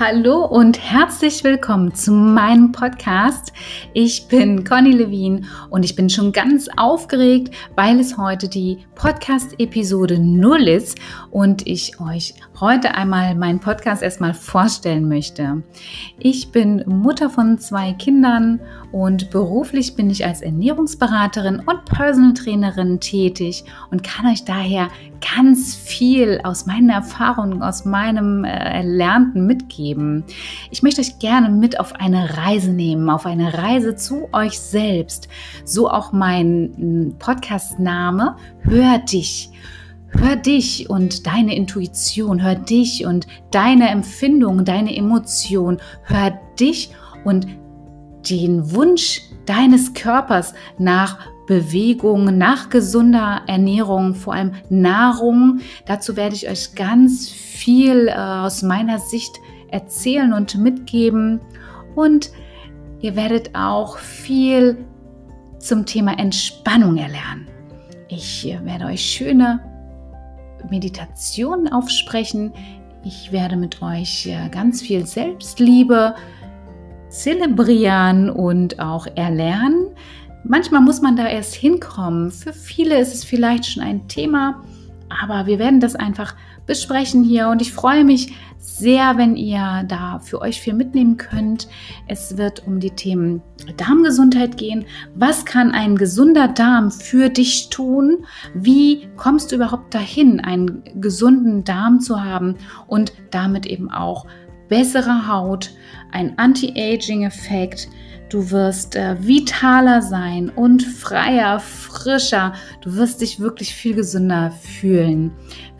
Hallo und herzlich willkommen zu meinem Podcast. Ich bin Conny Levin und ich bin schon ganz aufgeregt, weil es heute die Podcast-Episode 0 ist und ich euch heute einmal meinen Podcast erstmal vorstellen möchte. Ich bin Mutter von zwei Kindern und beruflich bin ich als Ernährungsberaterin und Personal Trainerin tätig und kann euch daher ganz viel aus meinen Erfahrungen, aus meinem äh, Erlernten mitgeben. Ich möchte euch gerne mit auf eine Reise nehmen, auf eine Reise zu euch selbst. So auch mein hm, Podcast-Name, Hör dich. Hör dich und deine Intuition, hör dich und deine Empfindung, deine Emotion, hör dich und den Wunsch deines Körpers nach Bewegung, nach gesunder Ernährung, vor allem Nahrung. Dazu werde ich euch ganz viel äh, aus meiner Sicht erzählen und mitgeben. Und ihr werdet auch viel zum Thema Entspannung erlernen. Ich äh, werde euch schöne Meditationen aufsprechen. Ich werde mit euch äh, ganz viel Selbstliebe zelebrieren und auch erlernen. Manchmal muss man da erst hinkommen. Für viele ist es vielleicht schon ein Thema, aber wir werden das einfach besprechen hier und ich freue mich sehr, wenn ihr da für euch viel mitnehmen könnt. Es wird um die Themen Darmgesundheit gehen. Was kann ein gesunder Darm für dich tun? Wie kommst du überhaupt dahin, einen gesunden Darm zu haben und damit eben auch bessere Haut, ein Anti-Aging-Effekt, Du wirst äh, vitaler sein und freier, frischer. Du wirst dich wirklich viel gesünder fühlen.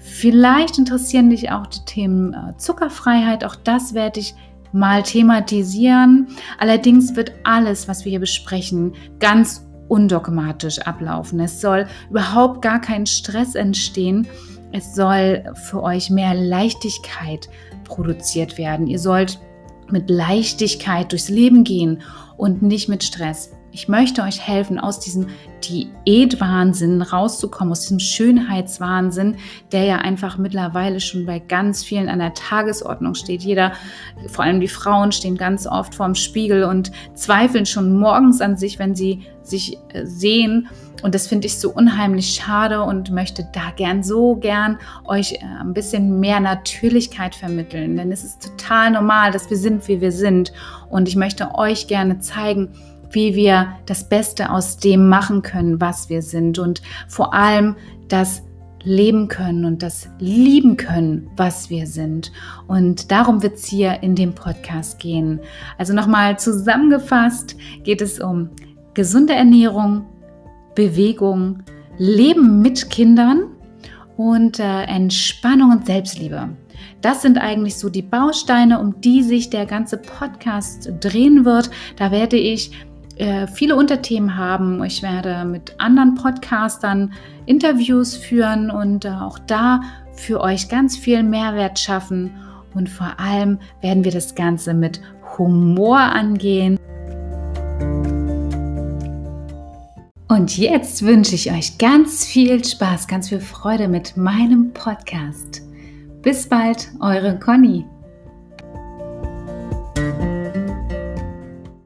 Vielleicht interessieren dich auch die Themen äh, Zuckerfreiheit. Auch das werde ich mal thematisieren. Allerdings wird alles, was wir hier besprechen, ganz undogmatisch ablaufen. Es soll überhaupt gar kein Stress entstehen. Es soll für euch mehr Leichtigkeit produziert werden. Ihr sollt mit Leichtigkeit durchs Leben gehen und nicht mit Stress. Ich möchte euch helfen, aus diesem Diätwahnsinn rauszukommen, aus diesem Schönheitswahnsinn, der ja einfach mittlerweile schon bei ganz vielen an der Tagesordnung steht. Jeder, vor allem die Frauen, stehen ganz oft vorm Spiegel und zweifeln schon morgens an sich, wenn sie sich äh, sehen. Und das finde ich so unheimlich schade und möchte da gern so gern euch äh, ein bisschen mehr Natürlichkeit vermitteln. Denn es ist total normal, dass wir sind, wie wir sind. Und ich möchte euch gerne zeigen, wie wir das Beste aus dem machen können, was wir sind und vor allem das leben können und das lieben können, was wir sind. Und darum wird es hier in dem Podcast gehen. Also nochmal zusammengefasst geht es um gesunde Ernährung, Bewegung, Leben mit Kindern und äh, Entspannung und Selbstliebe. Das sind eigentlich so die Bausteine, um die sich der ganze Podcast drehen wird. Da werde ich äh, viele Unterthemen haben. Ich werde mit anderen Podcastern Interviews führen und äh, auch da für euch ganz viel Mehrwert schaffen. Und vor allem werden wir das Ganze mit Humor angehen. Und jetzt wünsche ich euch ganz viel Spaß, ganz viel Freude mit meinem Podcast. Bis bald, eure Conny.